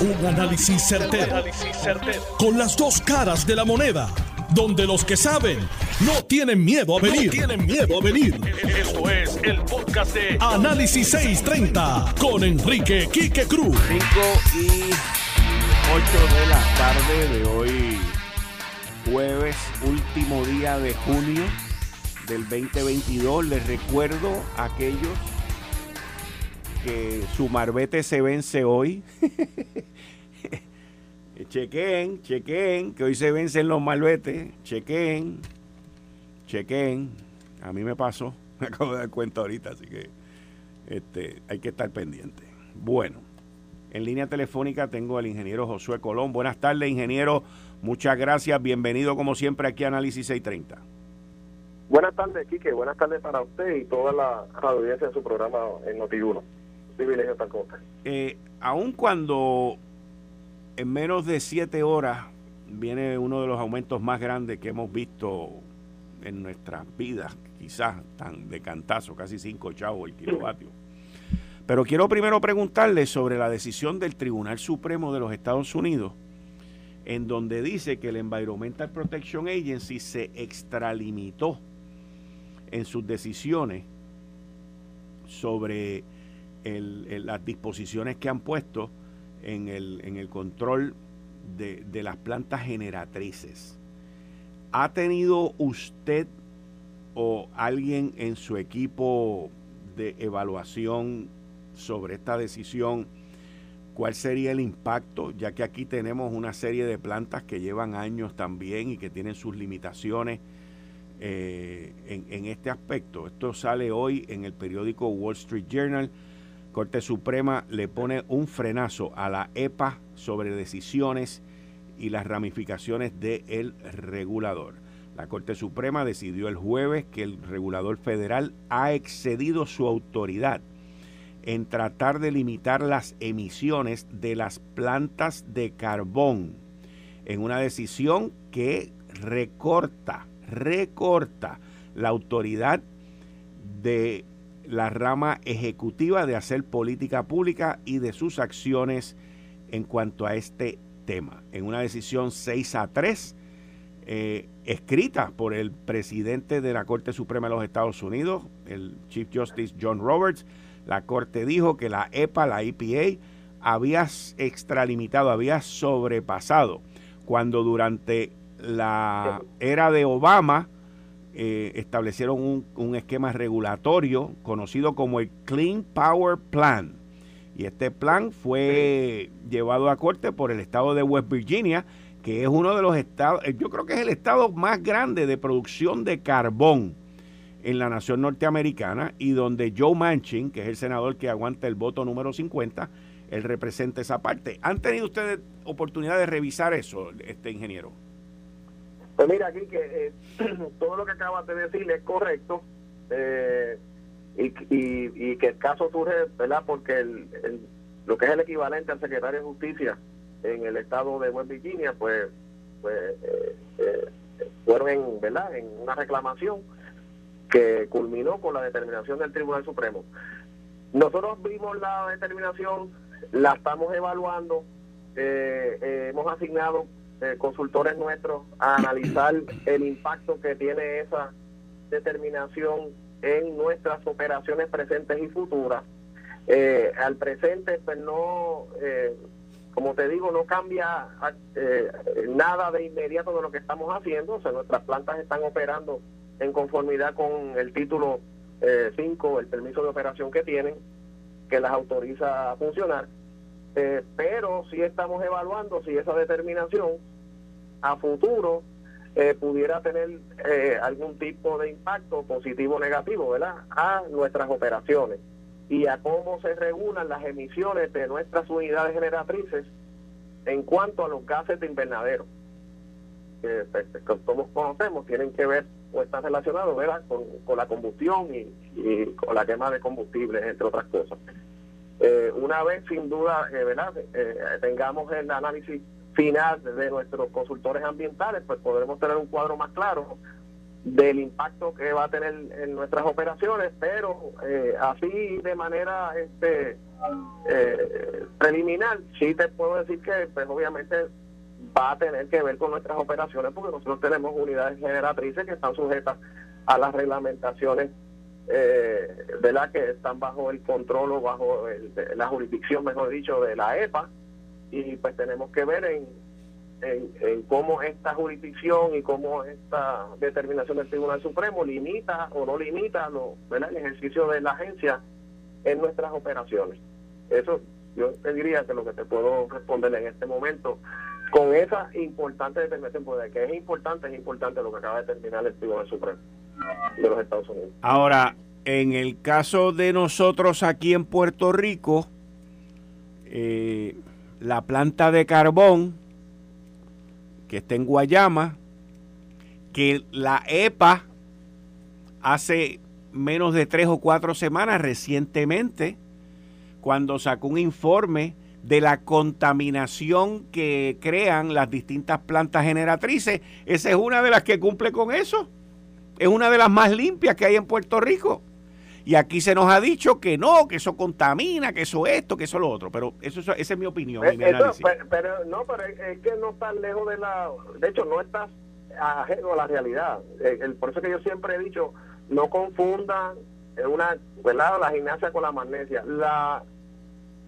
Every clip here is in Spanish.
Un análisis certero, Con las dos caras de la moneda. Donde los que saben no tienen miedo a venir. tienen miedo a venir. Esto es el podcast de Análisis 630 con Enrique Quique Cruz. 5 y 8 de la tarde de hoy, jueves, último día de junio del 2022. Les recuerdo a aquellos que su marbete se vence hoy. chequen, chequen, que hoy se vencen los malbetes. Chequen, chequen. A mí me pasó, me acabo de dar cuenta ahorita, así que este, hay que estar pendiente. Bueno, en línea telefónica tengo al ingeniero Josué Colón. Buenas tardes, ingeniero. Muchas gracias. Bienvenido, como siempre, aquí a Análisis 630. Buenas tardes, Quique. Buenas tardes para usted y toda la audiencia de su programa en Noti1 privilegio Eh, aun cuando en menos de siete horas viene uno de los aumentos más grandes que hemos visto en nuestras vidas, quizás tan de cantazo, casi cinco chavos el kilovatio. Pero quiero primero preguntarle sobre la decisión del Tribunal Supremo de los Estados Unidos, en donde dice que el Environmental Protection Agency se extralimitó en sus decisiones sobre las disposiciones que han puesto en el, en el control de, de las plantas generatrices. ¿Ha tenido usted o alguien en su equipo de evaluación sobre esta decisión? ¿Cuál sería el impacto? Ya que aquí tenemos una serie de plantas que llevan años también y que tienen sus limitaciones eh, en, en este aspecto. Esto sale hoy en el periódico Wall Street Journal Corte Suprema le pone un frenazo a la EPA sobre decisiones y las ramificaciones del regulador. La Corte Suprema decidió el jueves que el regulador federal ha excedido su autoridad en tratar de limitar las emisiones de las plantas de carbón en una decisión que recorta, recorta la autoridad de la rama ejecutiva de hacer política pública y de sus acciones en cuanto a este tema. En una decisión 6 a 3, eh, escrita por el presidente de la Corte Suprema de los Estados Unidos, el Chief Justice John Roberts, la Corte dijo que la EPA, la EPA, había extralimitado, había sobrepasado cuando durante la era de Obama, eh, establecieron un, un, esquema regulatorio conocido como el Clean Power Plan. Y este plan fue llevado a corte por el estado de West Virginia, que es uno de los estados, eh, yo creo que es el estado más grande de producción de carbón en la nación norteamericana y donde Joe Manchin, que es el senador que aguanta el voto número 50, él representa esa parte. ¿Han tenido ustedes oportunidad de revisar eso, este ingeniero? Pues mira, aquí que eh, todo lo que acabas de decir es correcto eh, y, y, que el caso surge, ¿verdad? Porque el, lo que es el equivalente al secretario de Justicia en el estado de West Virginia, pues, pues eh, fueron en, ¿verdad? en una reclamación que culminó con la determinación del Tribunal Supremo. Nosotros vimos la determinación, la estamos evaluando, hemos asignado eh, consultores nuestros a analizar el impacto que tiene esa determinación en nuestras operaciones presentes y futuras. Eh, al presente, pues no, eh, como te digo, no cambia nada de inmediato de lo que estamos haciendo. O sea, nuestras plantas están operando en conformidad con el título 5, el permiso de operación que tienen, que las autoriza a funcionar. pero sí estamos evaluando si esa determinación a futuro eh, pudiera tener eh, algún tipo de impacto positivo o negativo, ¿verdad? A nuestras operaciones y a cómo se regulan las emisiones de nuestras unidades generatrices en cuanto a los gases de invernadero, que, pues, todos conocemos, tienen que ver o están relacionados, ¿verdad? Con, la combustión y, con la quema de combustibles, entre otras cosas. Eh, una vez, sin duda, ¿verdad? tengamos el análisis final de nuestros consultores ambientales, pues podremos tener un cuadro más claro del impacto que va a tener en nuestras operaciones, pero eh, así de manera este eh, preliminar, sí te puedo decir que pues obviamente va a tener que ver con nuestras operaciones porque nosotros tenemos unidades generatrices que están sujetas a las reglamentaciones eh, ¿verdad? que están bajo el control o bajo la jurisdicción, mejor dicho, de la EPA y pues tenemos que ver en en, cómo esta jurisdicción y cómo esta determinación del Tribunal Supremo limita o no limita lo, el ejercicio de la agencia en nuestras operaciones. Eso yo te diría que lo que te puedo responder en este momento con esa importante determinación, porque que es importante, es importante lo que acaba de determinar el Tribunal Supremo de los Estados Unidos. Ahora, en el caso de nosotros aquí en Puerto Rico, eh, la planta de carbón que está en Guayama, que la EPA hace menos de tres o cuatro semanas recientemente, cuando sacó un informe de la contaminación que crean las distintas plantas generatrices, esa es una de las que cumple con eso. Es una de las más limpias que hay en Puerto Rico. Y aquí se nos ha dicho que no, que eso contamina, que eso esto, que eso lo otro. Pero eso, esa es mi opinión. mi eh, pero, no, pero es que no está lejos de la. De hecho, no estás ajeno a la realidad. Eh, el, por eso que yo siempre he dicho, no confundan una, ¿verdad? la gimnasia con la magnesia. La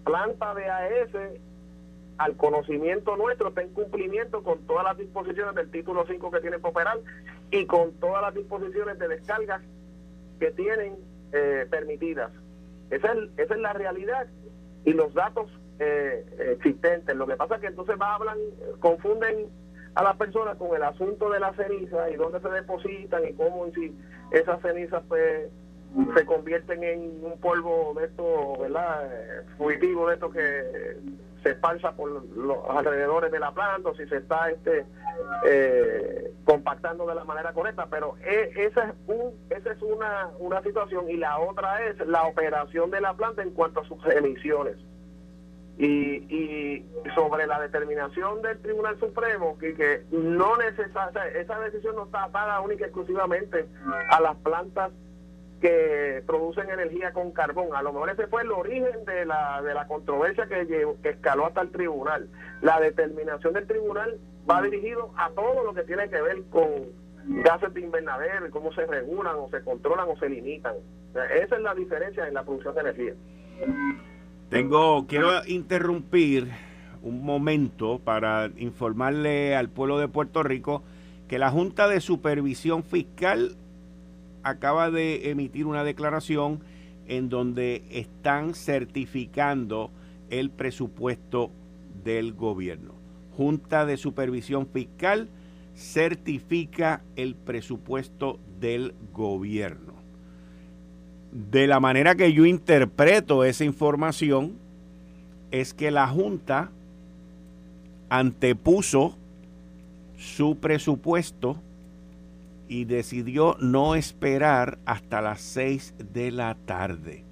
planta de AES, al conocimiento nuestro, está en cumplimiento con todas las disposiciones del título 5 que tiene operar y con todas las disposiciones de descargas que tienen eh, permitidas. Esa es, esa es la realidad y los datos eh, existentes. Lo que pasa es que entonces va, hablan, confunden a las personas con el asunto de la ceniza y dónde se depositan y cómo si esas cenizas pues se convierten en un polvo de esto, ¿verdad? Eh, fugitivo de esto que se esparza por los alrededores de la planta o si se está este eh, compactando de la manera correcta pero e, esa es un esa es una, una situación y la otra es la operación de la planta en cuanto a sus emisiones. Y, y sobre la determinación del Tribunal Supremo que, que no necesariamente esa decisión no está atada única y exclusivamente a las plantas que producen energía con carbón. A lo mejor ese fue el origen de la, de la controversia que, que escaló hasta el tribunal. La determinación del tribunal va dirigido a todo lo que tiene que ver con gases de invernadero y cómo se regulan o se controlan o se limitan. esa es la diferencia en la producción de energía. Tengo, quiero interrumpir un momento para informarle al pueblo de Puerto Rico que la Junta de Supervisión Fiscal acaba de emitir una declaración en donde están certificando el presupuesto del gobierno. Junta de Supervisión Fiscal certifica el presupuesto del gobierno. De la manera que yo interpreto esa información es que la Junta antepuso su presupuesto y decidió no esperar hasta las 6 de la tarde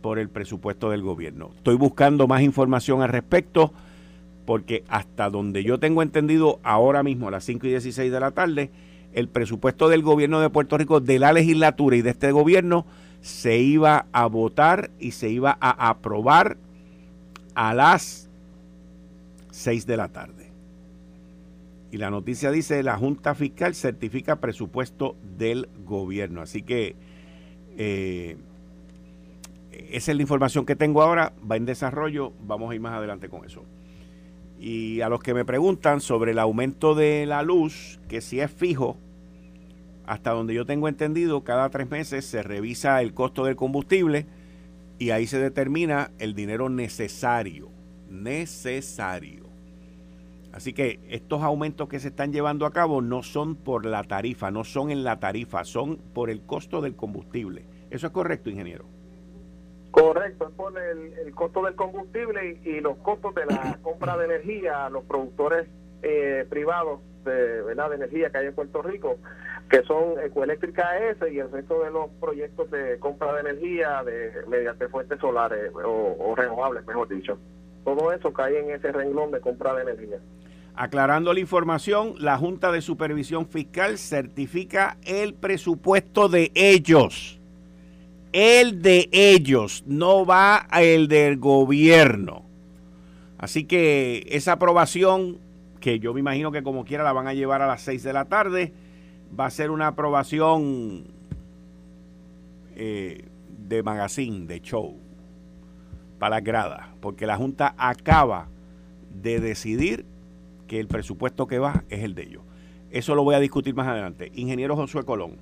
por el presupuesto del gobierno. Estoy buscando más información al respecto porque hasta donde yo tengo entendido ahora mismo a las 5 y 16 de la tarde, el presupuesto del gobierno de Puerto Rico, de la legislatura y de este gobierno, se iba a votar y se iba a aprobar a las 6 de la tarde. Y la noticia dice, la Junta Fiscal certifica presupuesto del gobierno. Así que eh, esa es la información que tengo ahora, va en desarrollo, vamos a ir más adelante con eso. Y a los que me preguntan sobre el aumento de la luz, que si es fijo, hasta donde yo tengo entendido, cada tres meses se revisa el costo del combustible y ahí se determina el dinero necesario. Necesario. Así que estos aumentos que se están llevando a cabo no son por la tarifa, no son en la tarifa, son por el costo del combustible. ¿Eso es correcto, ingeniero? Correcto, es por el, costo del combustible y, los costos de la compra de energía a los productores eh, privados de, ¿verdad? de energía que hay en Puerto Rico, que son Ecoeléctrica S y el resto de los proyectos de compra de energía de mediante fuentes solares o renovables, mejor dicho. Todo eso cae en ese renglón de compra de energía. Aclarando la información, la Junta de Supervisión Fiscal certifica el presupuesto de ellos. El de ellos, no va el del gobierno. Así que esa aprobación, que yo me imagino que como quiera la van a llevar a las 6 de la tarde, va a ser una aprobación eh, de magazine, de show, para las gradas, porque la Junta acaba de decidir que el presupuesto que va es el de ellos. Eso lo voy a discutir más adelante. Ingeniero Josué Colón,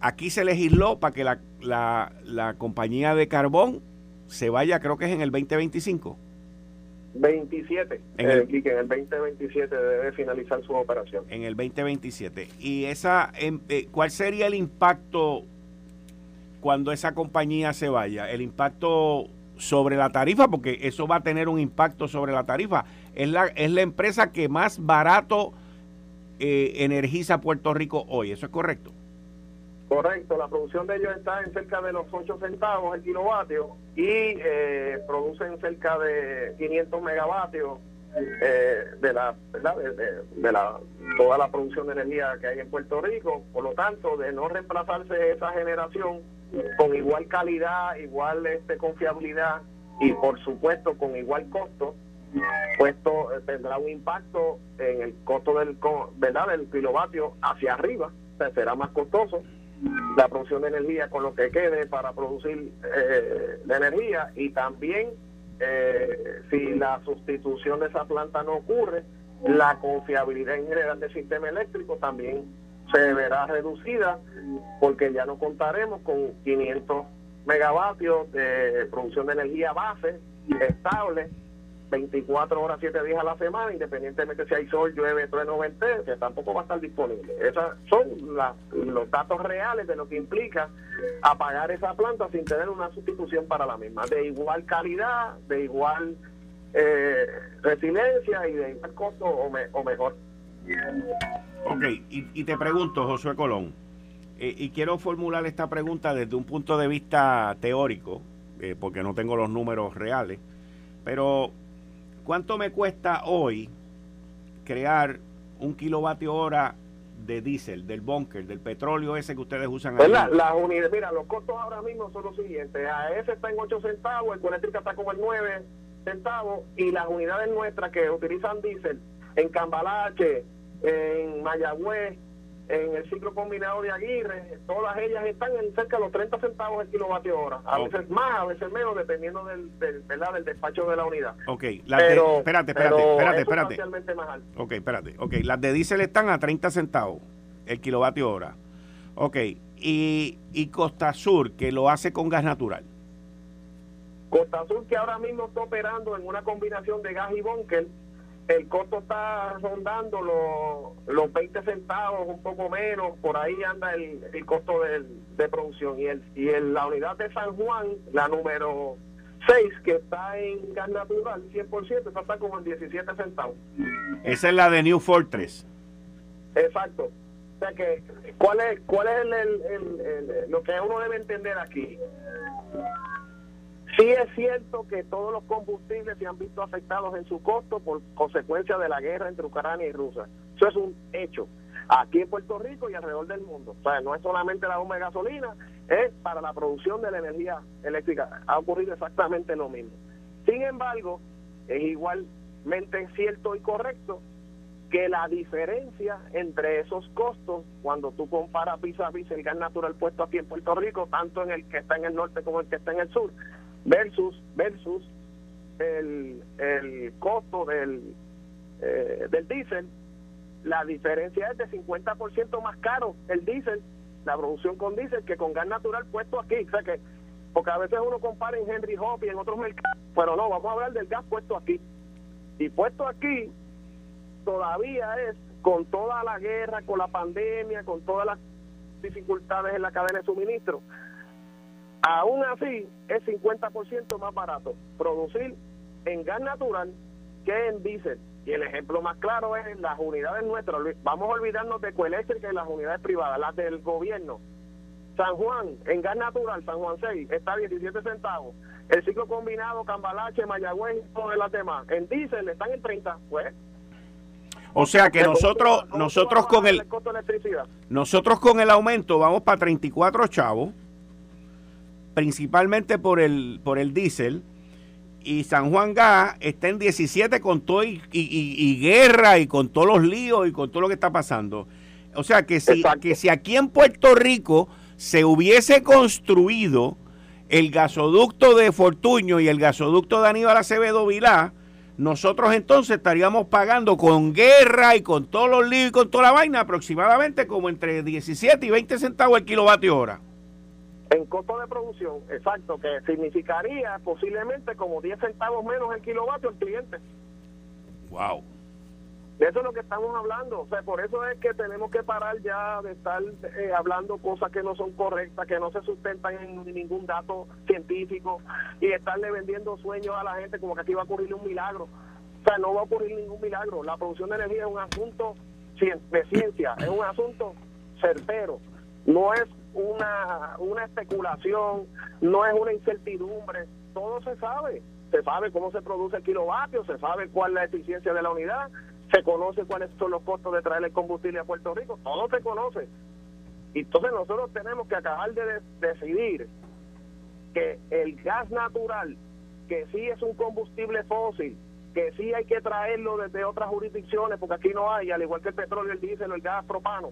aquí se legisló para que la, compañía de carbón se vaya, creo que es en el 2025. 27, en el, que en el 2027 debe finalizar su operación. En el 2027. ¿Y esa, em, eh, cuál sería el impacto cuando esa compañía se vaya? El impacto sobre la tarifa, porque eso va a tener un impacto sobre la tarifa. Es la, es la empresa que más barato eh, energiza Puerto Rico hoy, ¿eso es correcto? Correcto, la producción de ellos está en cerca de los 8 centavos el kilovatio y eh, producen cerca de 500 megavatios eh, de la De, la toda la producción de energía que hay en Puerto Rico por lo tanto de no reemplazarse esa generación con igual calidad igual este confiabilidad y por supuesto con igual costo puesto eh, tendrá un impacto en el costo del verdad del kilovatio hacia arriba será más costoso la producción de energía con lo que quede para producir eh, la energía y también eh, si la sustitución de esa planta no ocurre la confiabilidad en general del sistema eléctrico también se verá reducida porque ya no contaremos con 500 megavatios de producción de energía base estable 24 horas, 7 días a la semana, independientemente si hay sol, llueve, trueno, vente, que tampoco va a estar disponible. Esos son los datos reales de lo que implica apagar esa planta sin tener una sustitución para la misma, de igual calidad, de igual eh, resiliencia y de igual costo o, mejor. Ok, y, te pregunto, Josué Colón, eh, y quiero formular esta pregunta desde un punto de vista teórico, eh, porque no tengo los números reales, pero ¿Cuánto me cuesta hoy crear un kilovatio hora de diésel, del bunker, del petróleo ese que ustedes usan? La, unidades, mira, los costos ahora mismo son los siguientes. AES está en 8 centavos, el eléctrica está como en 9 centavos y las unidades nuestras que utilizan diésel en Cambalache, en Mayagüez, en el ciclo combinado de Aguirre, todas ellas están en cerca de los 30 centavos el kilovatio hora, a veces más, a veces menos, dependiendo del, del, del despacho de la unidad. Ok, las de, espérate, espérate, espérate, espérate. Más alto. Ok, espérate, ok, las de diésel están a 30 centavos el kilovatio hora. Ok, y, y Costa Sur, que lo hace con gas natural. Costa Sur, que ahora mismo está operando en una combinación de gas y bunker, el costo está rondando los, los 20 centavos, un poco menos, por ahí anda el, el costo de producción. Y, el, y en la unidad de San Juan, la número 6, que está en gas natural, 100%, está como en 17 centavos. Esa es la de New Fortress. Exacto. O sea que, ¿cuál es, cuál es el, el, lo que uno debe entender aquí? Sí es cierto que todos los combustibles se han visto afectados en su costo por consecuencia de la guerra entre Ucrania y Rusia. Eso es un hecho. Aquí en Puerto Rico y alrededor del mundo. O sea, no es solamente la bomba de gasolina, es para la producción de la energía eléctrica. Ha ocurrido exactamente lo mismo. Sin embargo, es igualmente cierto y correcto que la diferencia entre esos costos, cuando tú comparas vis a vis el gas natural puesto aquí en Puerto Rico, tanto en el que está en el norte como el que está en el sur, versus versus el, el costo del, eh, del diésel, la diferencia es de 50% más caro el diésel, la producción con diésel que con gas natural puesto aquí. O sea que, porque a veces uno compara en Henry Hub y en otros mercados, pero no, vamos a hablar del gas puesto aquí. Y puesto aquí todavía es con toda la guerra, con la pandemia, con todas las dificultades en la cadena de suministro, Aún así, es 50% más barato producir en gas natural que en diésel. Y el ejemplo más claro es las unidades nuestras. Vamos a olvidarnos de Coeléctrica y las unidades privadas, las del gobierno. San Juan, en gas natural, San Juan 6, está a 17 centavos. El ciclo combinado, Cambalache, Mayagüez y todas las demás. En diésel están en 30. Pues O sea que nosotros, nosotros con el, nosotros con el aumento vamos para 34 chavos, principalmente por el, por el diésel, y San Juan Gas está en 17 con todo y, guerra y con todos los líos y con todo lo que está pasando. O sea que si, que si aquí en Puerto Rico se hubiese construido el gasoducto de Fortuño y el gasoducto de Aníbal Acevedo Vilá, nosotros entonces estaríamos pagando con guerra y con todos los líos y con toda la vaina aproximadamente como entre 17 y 20 centavos el kilovatio hora. En costo de producción, exacto, que significaría posiblemente como 10 centavos menos el kilovatio al cliente. Wow. De eso es lo que estamos hablando. O sea, por eso es que tenemos que parar ya de estar eh, hablando cosas que no son correctas, que no se sustentan en ningún dato científico y estarle vendiendo sueños a la gente como que aquí va a ocurrir un milagro. O sea, no va a ocurrir ningún milagro. La producción de energía es un asunto de ciencia, es un asunto certero. No es una, una especulación, no es una incertidumbre. Todo se sabe. Se sabe cómo se produce el kilovatio, se sabe cuál es la eficiencia de la unidad, se conoce cuáles son los costos de traer el combustible a Puerto Rico, todo se conoce. Entonces nosotros tenemos que acabar de, decidir que el gas natural, que sí es un combustible fósil, que sí hay que traerlo desde otras jurisdicciones, porque aquí no hay, al igual que el petróleo, el diésel el gas propano.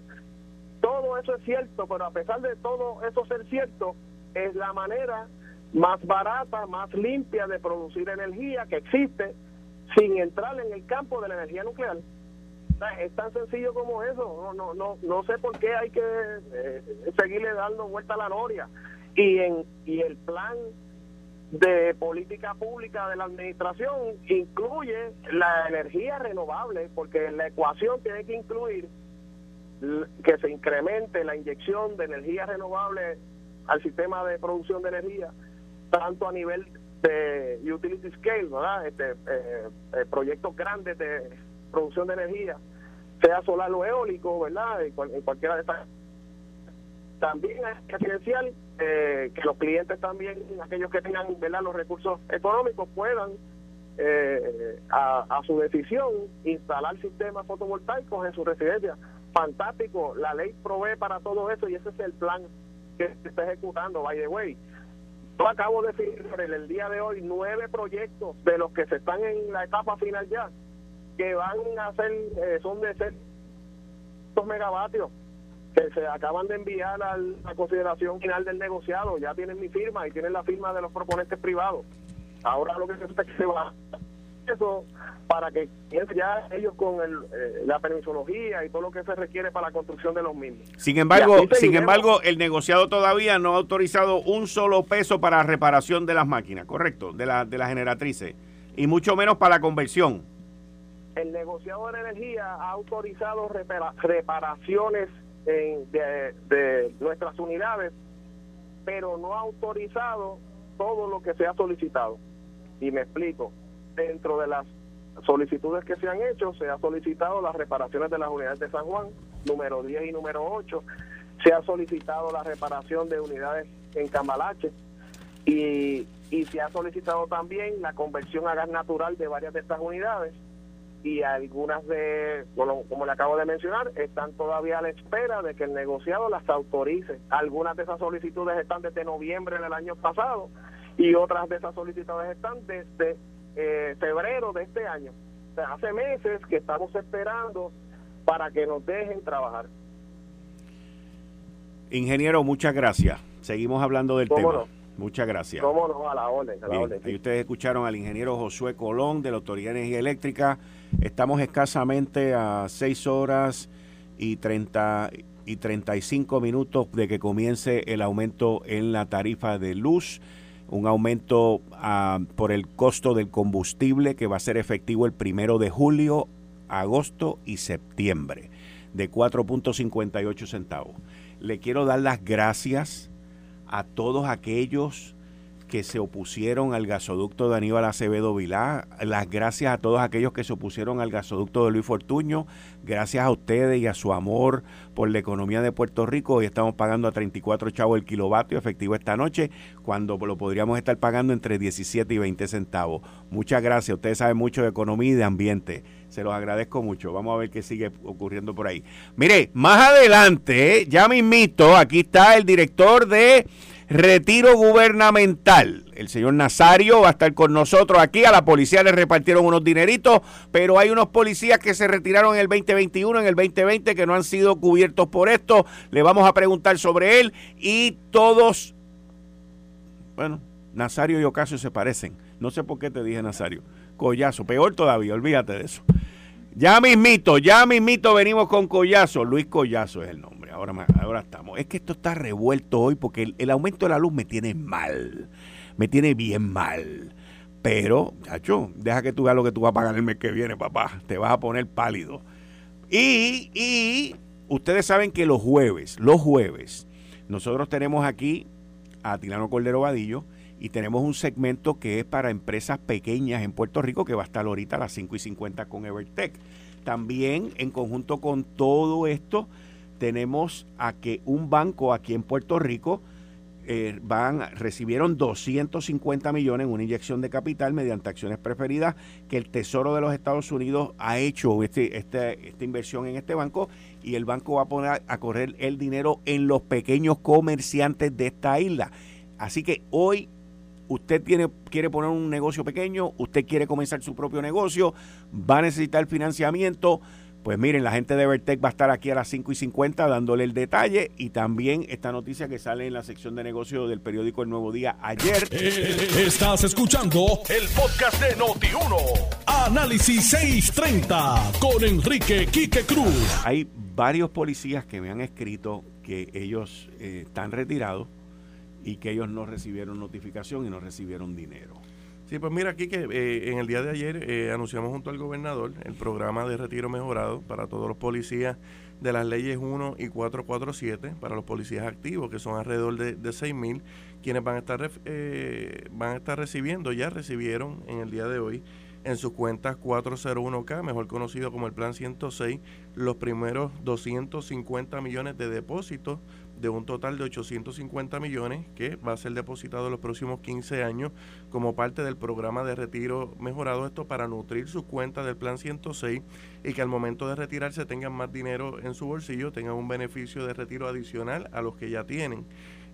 Todo eso es cierto, pero a pesar de todo eso ser cierto, es la manera más barata, más limpia de producir energía que existe sin entrar en el campo de la energía nuclear. Es tan sencillo como eso. No, no, no, no sé por qué hay que eh, seguirle dando vuelta a la noria. Y, en, y el plan de política pública de la administración incluye la energía renovable, porque la ecuación tiene que incluir que se incremente la inyección de energía renovable al sistema de producción de energía, tanto a nivel de utility scale, ¿verdad? Este, eh, eh, proyectos grandes de producción de energía, sea solar o eólico, ¿verdad? En, cualquiera de estas. También es esencial eh, que los clientes también, aquellos que tengan ¿verdad? los recursos económicos, puedan a, a, su decisión instalar sistemas fotovoltaicos en su residencia. Fantástico, la ley provee para todo eso y ese es el plan que se está ejecutando, by the way. Yo acabo de firmar el día de hoy nueve proyectos de los que se están en la etapa final ya, que van a ser, eh, son de ser megavatios, que se acaban de enviar a la consideración final del negociado. Ya tienen mi firma y tienen la firma de los proponentes privados. Ahora lo que se se va eso para que ya ellos con eh, la permisología y todo lo que se requiere para la construcción de los mismos. Sin embargo, sin embargo, el negociado todavía no ha autorizado un solo peso para reparación de las máquinas, correcto, de la de las generatrices y mucho menos para la conversión. El negociado de energía ha autorizado reparaciones de, de nuestras unidades, pero no ha autorizado todo lo que se ha solicitado. Y me explico dentro de las solicitudes que se han hecho, se ha solicitado las reparaciones de las unidades de San Juan, número 10 y número 8, se ha solicitado la reparación de unidades en Cambalache. Y, y se ha solicitado también la conversión a gas natural de varias de estas unidades. Y algunas de, como le acabo de mencionar, están todavía a la espera de que el negociado las autorice. Algunas de esas solicitudes están desde noviembre del año pasado y otras de esas solicitudes están desde eh, febrero de este año. hace meses que estamos esperando para que nos dejen trabajar. Ingeniero, muchas gracias. Seguimos hablando del tema. Muchas gracias. ¿Cómo no? A la orden. Y ustedes escucharon al ingeniero Josué Colón de la Autoridad de Energía Eléctrica. Estamos escasamente a 6 horas y 30 y 35 minutos de que comience el aumento en la tarifa de luz un aumento ah, por el costo del combustible que va a ser efectivo el primero de julio, agosto y septiembre, de 4.58 centavos. Le quiero dar las gracias a todos aquellos que se opusieron al gasoducto de Aníbal Acevedo Vilá, las gracias a todos aquellos que se opusieron al gasoducto de Luis Fortuño, gracias a ustedes y a su amor por la economía de Puerto Rico. Hoy estamos pagando a 34 chavos el kilovatio efectivo esta noche, cuando lo podríamos estar pagando entre 17 y 20 centavos. Muchas gracias, ustedes saben mucho de economía y de ambiente. Se los agradezco mucho. Vamos a ver qué sigue ocurriendo por ahí. Mire, más adelante, ya mismito, aquí está el director de retiro gubernamental. El señor Nazario va a estar con nosotros aquí. A la policía le repartieron unos dineritos, pero hay unos policías que se retiraron en el 2021, en el 2020, que no han sido cubiertos por esto. Le vamos a preguntar sobre él y todos, bueno, Nazario y Ocasio se parecen. No sé por qué te dije Nazario. Collazo, peor todavía, olvídate de eso. Ya mismito, ya mismito venimos con Collazo. Luis Collazo es el nombre ahora, ahora estamos. Es que esto está revuelto hoy porque el, aumento de la luz me tiene mal. Me tiene bien mal. Pero, chacho, deja que tú veas lo que tú vas a pagar el mes que viene, papá. Te vas a poner pálido. Y, y ustedes saben que los jueves, los jueves, nosotros tenemos aquí a Tilano Cordero Vadillo y tenemos un segmento que es para empresas pequeñas en Puerto Rico que va a estar ahorita a las 5 y 50 con Evertech. También en conjunto con todo esto, tenemos a que un banco aquí en Puerto Rico eh, van, recibieron 250 millones en una inyección de capital mediante acciones preferidas que el Tesoro de los Estados Unidos ha hecho este, este, esta inversión en este banco y el banco va a poner a correr el dinero en los pequeños comerciantes de esta isla. Así que hoy usted tiene, quiere poner un negocio pequeño, usted quiere comenzar su propio negocio, va a necesitar financiamiento pues miren, la gente de Vertec va a estar aquí a las 5 y 50 dándole el detalle y también esta noticia que sale en la sección de negocio del periódico El Nuevo Día ayer. Eh, estás escuchando el podcast de Noti1. Análisis 630 con Enrique Quique Cruz. Hay varios policías que me han escrito que ellos eh, están retirados y que ellos no recibieron notificación y no recibieron dinero. Sí, pues mira aquí que eh, en el día de ayer eh, anunciamos junto al gobernador el programa de retiro mejorado para todos los policías de las leyes 1 y 447, para los policías activos, que son alrededor de, de 6 mil, quienes van a, estar, eh, van a estar recibiendo, ya recibieron en el día de hoy en sus cuentas 401k, mejor conocido como el Plan 106, los primeros 250 millones de depósitos de un total de 850 millones que va a ser depositado en los próximos 15 años como parte del programa de retiro mejorado esto para nutrir sus cuentas del plan 106 y que al momento de retirarse tengan más dinero en su bolsillo, tengan un beneficio de retiro adicional a los que ya tienen.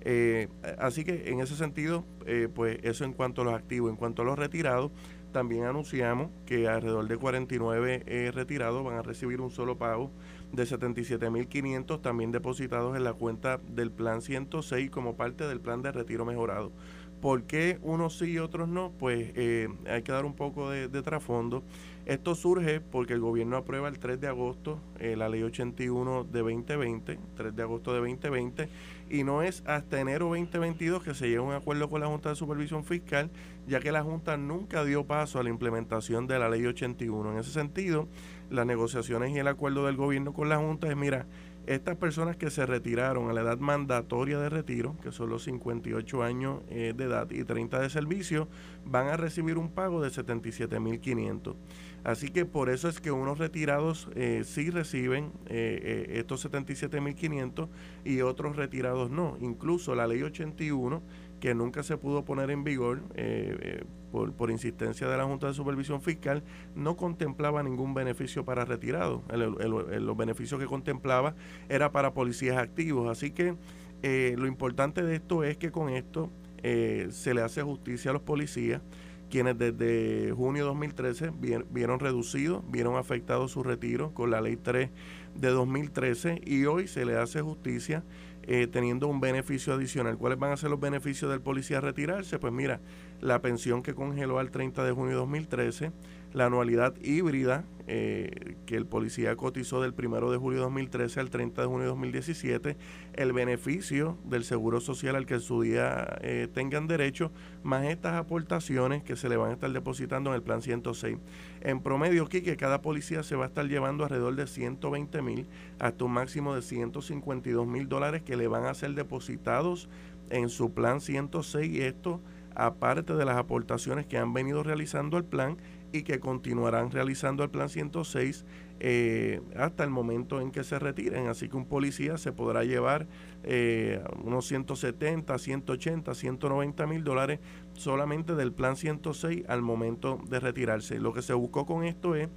Eh, así que en ese sentido, eh, pues eso en cuanto a los activos, en cuanto a los retirados, también anunciamos que alrededor de 49 eh, retirados van a recibir un solo pago de 77.500 también depositados en la cuenta del plan 106 como parte del plan de retiro mejorado. ¿Por qué unos sí y otros no? Pues eh, hay que dar un poco de, trasfondo. Esto surge porque el gobierno aprueba el 3 de agosto eh, la ley 81 de 2020, 3 de agosto de 2020, y no es hasta enero 2022 que se llega a un acuerdo con la Junta de Supervisión Fiscal, ya que la Junta nunca dio paso a la implementación de la ley 81. En ese sentido, las negociaciones y el acuerdo del gobierno con la Junta es, mira, estas personas que se retiraron a la edad mandatoria de retiro, que son los 58 años eh, de edad y 30 de servicio, van a recibir un pago de 77.500. Así que por eso es que unos retirados eh, sí reciben eh, eh estos 77.500 y otros retirados no. Incluso la ley 81 que nunca se pudo poner en vigor eh, eh, por, por, insistencia de la Junta de Supervisión Fiscal, no contemplaba ningún beneficio para retirados. los beneficios que contemplaba era para policías activos. Así que eh, lo importante de esto es que con esto se le hace justicia a los policías quienes desde junio de 2013 vieron reducido, vieron afectado su retiro con la ley 3 de 2013 y hoy se le hace justicia eh, teniendo un beneficio adicional. ¿Cuáles van a ser los beneficios del policía retirarse? Pues mira, la pensión que congeló al 30 de junio de 2013, la anualidad híbrida eh, que el policía cotizó del 1 de julio de 2013 al 30 de junio de 2017, el beneficio del seguro social al que en su día eh, tengan derecho, más estas aportaciones que se le van a estar depositando en el plan 106. En promedio, aquí cada policía se va a estar llevando alrededor de 120 mil hasta un máximo de 152 mil dólares que le van a ser depositados en su plan 106 y esto aparte de las aportaciones que han venido realizando al plan y que continuarán realizando el plan 106 eh, hasta el momento en que se retiren. Así que un policía se podrá llevar eh, unos 170, 180, 190 mil dólares solamente del plan 106 al momento de retirarse. Lo que se buscó con esto es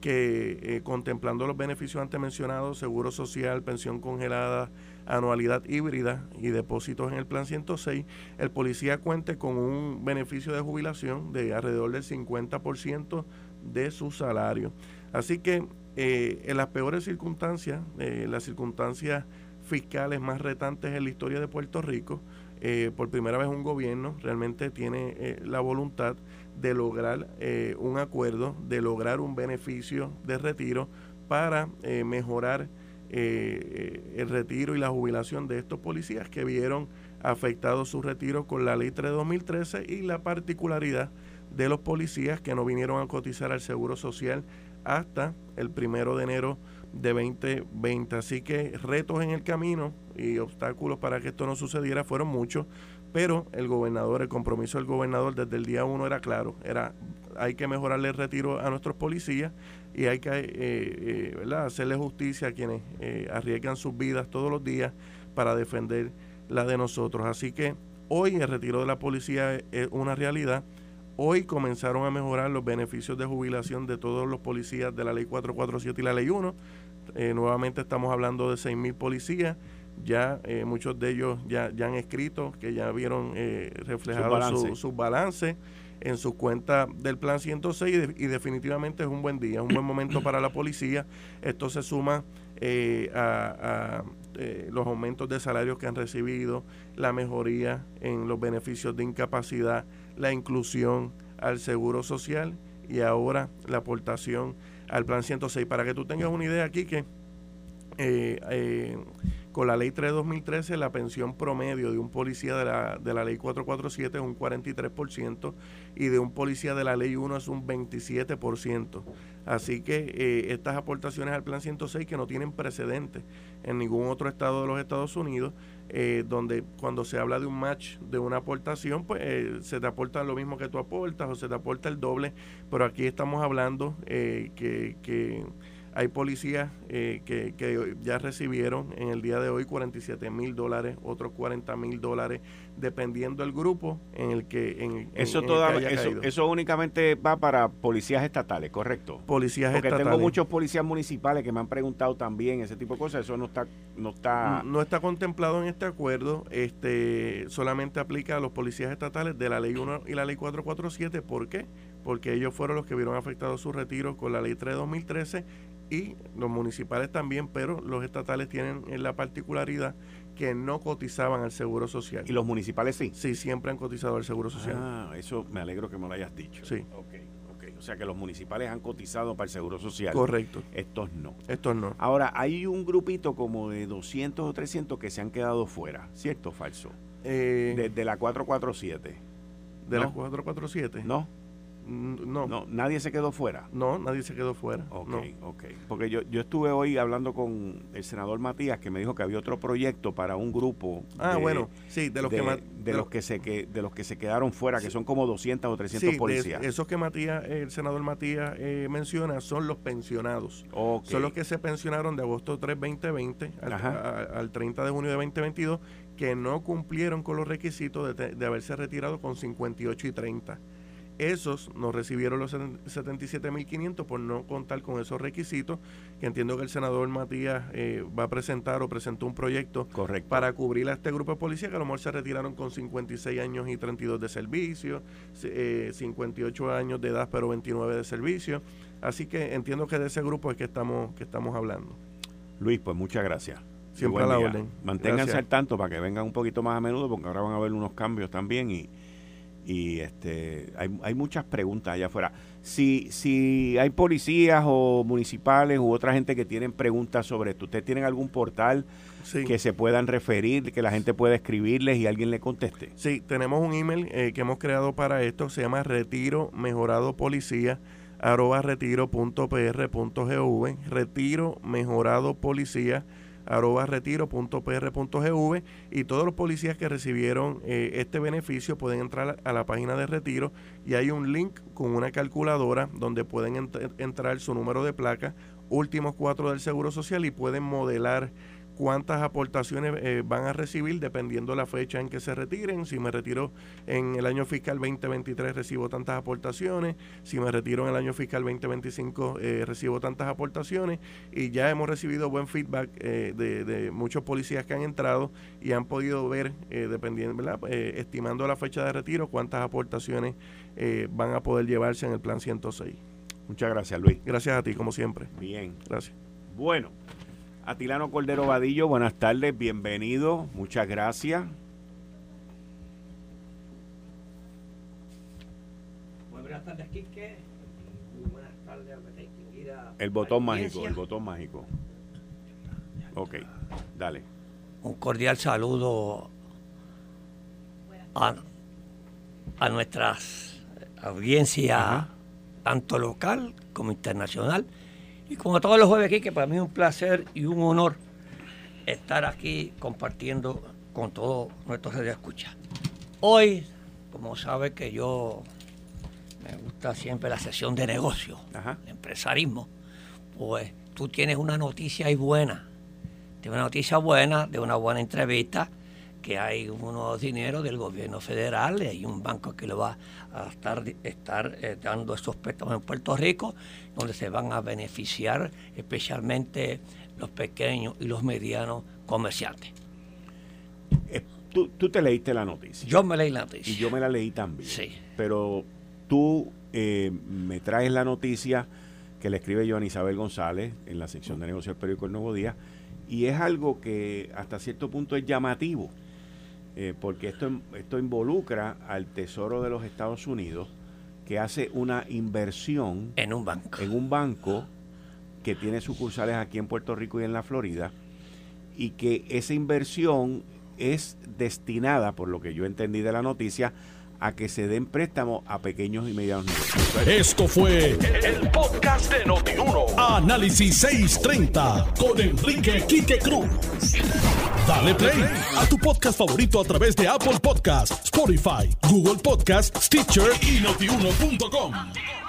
que eh, contemplando los beneficios antes mencionados, seguro social, pensión congelada, anualidad híbrida y depósitos en el plan 106, el policía cuente con un beneficio de jubilación de alrededor del 50% de su salario. Así que eh, en las peores circunstancias, eh, las circunstancias fiscales más retantes en la historia de Puerto Rico, eh, por primera vez un gobierno realmente tiene la voluntad de lograr un acuerdo, de lograr un beneficio de retiro para mejorar el retiro y la jubilación de estos policías que vieron afectado su retiro con la ley 3 de 2013 y la particularidad de los policías que no vinieron a cotizar al Seguro Social hasta el primero de enero de 2020. Así que retos en el camino y obstáculos para que esto no sucediera fueron muchos, pero el gobernador, el compromiso del gobernador desde el día uno era claro, era hay que mejorarle el retiro a nuestros policías y hay que eh, eh, hacerle justicia a quienes eh, arriesgan sus vidas todos los días para defender la de nosotros. Así que hoy el retiro de la policía es una realidad Hoy comenzaron a mejorar los beneficios de jubilación de todos los policías de la ley 447 y la ley 1. Eh, nuevamente estamos hablando de 6.000 policías. Ya eh, muchos de ellos ya, ya han escrito que ya vieron eh, reflejado sus balances en sus cuentas del plan 106 y, definitivamente es un buen día, un buen momento para la policía. Esto se suma a, a los aumentos de salarios que han recibido, la mejoría en los beneficios de incapacidad, la inclusión al seguro social y ahora la aportación al plan 106. Para que tú tengas una idea aquí que eh, eh, con la ley 3 2013 la pensión promedio de un policía de la, de la ley 447 es un 43% y de un policía de la ley 1 es un 27%. Así que eh, estas aportaciones al plan 106 que no tienen precedentes en ningún otro estado de los Estados Unidos, eh, donde cuando se habla de un match, de una aportación, pues eh, se te aporta lo mismo que tú aportas o se te aporta el doble, pero aquí estamos hablando que, que hay policías eh, que, que, ya recibieron en el día de hoy 47 mil dólares, otros 40 mil dólares, dependiendo del grupo en el que en, eso todavía eso, eso, únicamente va para policías estatales, correcto. Policías Porque estatales. tengo muchos policías municipales que me han preguntado también ese tipo de cosas. Eso no está no está no, está contemplado en este acuerdo. Este solamente aplica a los policías estatales de la ley 1 y la ley 447. ¿Por qué? Porque ellos fueron los que vieron afectados su retiro con la ley 3 de 2013 y los municipales también, pero los estatales tienen la particularidad que no cotizaban al Seguro Social. ¿Y los municipales sí? Sí, siempre han cotizado al Seguro Social. Ah, eso me alegro que me lo hayas dicho. Sí. Ok, ok. O sea que los municipales han cotizado para el Seguro Social. Correcto. Estos no. Estos no. Ahora, hay un grupito como de 200 o 300 que se han quedado fuera. ¿Cierto o falso? Eh, de, la 447. ¿De la 447? No. Mm, no. no. ¿Nadie se quedó fuera? No, nadie se quedó fuera. Ok, ok. Porque yo, yo estuve hoy hablando con el senador Matías que me dijo que había otro proyecto para un grupo. Ah, bueno, sí, de los que de, los que se que de los que se quedaron fuera, que son como 200 o 300 policías. esos que Matías, el senador Matías eh, menciona son los pensionados. Son los que se pensionaron de agosto 3, 2020 al, al 30 de junio de 2022 que no cumplieron con los requisitos de, de haberse retirado con 58 y 30. Esos no recibieron los 77.500 por no contar con esos requisitos, que entiendo que el senador Matías eh, va a presentar o presentó un proyecto para cubrir a este grupo de policías que a lo mejor se retiraron con 56 años y 32 de servicio, 58 eh, años de edad pero 29 de servicio. Así que entiendo que de ese grupo es que estamos, que estamos hablando. Luis, pues muchas gracias. Siempre a la orden. Manténganse al tanto para que vengan un poquito más a menudo, porque ahora van a haber unos cambios también y y este hay, hay, muchas preguntas allá afuera. Si, si hay policías o municipales u otra gente que tienen preguntas sobre esto, ¿ustedes tienen algún portal que se puedan referir, que la gente pueda escribirles y alguien le conteste? Sí, tenemos un email eh, que hemos creado para esto, se llama retiro mejorado policía arroba retiro.pr.gov retiro mejorado policía arroba retiro.pr.gv y todos los policías que recibieron eh, este beneficio pueden entrar a la página de retiro y hay un link con una calculadora donde pueden entrar su número de placa, últimos cuatro del Seguro Social y pueden modelar cuántas aportaciones eh, van a recibir dependiendo la fecha en que se retiren. Si me retiro en el año fiscal 2023 recibo tantas aportaciones, si me retiro en el año fiscal 2025 eh, recibo tantas aportaciones y ya hemos recibido buen feedback eh, de, muchos policías que han entrado y han podido ver, dependiendo, ¿verdad? estimando la fecha de retiro, cuántas aportaciones van a poder llevarse en el plan 106. Muchas gracias, Luis. Gracias a ti, como siempre. Bien. Gracias. Bueno. Atilano Cordero Vadillo, buenas tardes, bienvenido, muchas gracias. Muy buenas tardes, Quique. Muy buenas tardes a El botón mágico, el botón mágico. Ok, dale. Un cordial saludo a, a nuestras audiencias, tanto local como internacional y como todos los jueves aquí, que para mí es un placer y un honor estar aquí compartiendo con todos nuestros escucha. Hoy, como sabe que yo me gusta siempre la sesión de negocio, empresarismo, pues tú tienes una noticia ahí buena. Tienes una noticia buena de una buena entrevista que hay unos dineros del gobierno federal, y hay un banco que le va a estar, estar eh, dando esos préstamos en Puerto Rico, donde se van a beneficiar especialmente los pequeños y los medianos comerciantes. Eh, tú, te leíste la noticia. Yo me leí la noticia. Y yo me la leí también. Sí. Pero tú eh, me traes la noticia que le escribe Joan Isabel González en la sección de negocio del periódico El Nuevo Día, y es algo que hasta cierto punto es llamativo eh, porque esto, esto involucra al Tesoro de los Estados Unidos, que hace una inversión en un banco. En un banco que tiene sucursales aquí en Puerto Rico y en la Florida, y que esa inversión es destinada, por lo que yo entendí de la noticia, a que se den préstamos a pequeños y medianos negocios. Esto fue el, podcast de Notiuno. Análisis 630 con Enrique Quique Cruz. Dale play a tu podcast favorito a través de Apple Podcasts, Spotify, Google Podcasts, Stitcher y notiuno.com.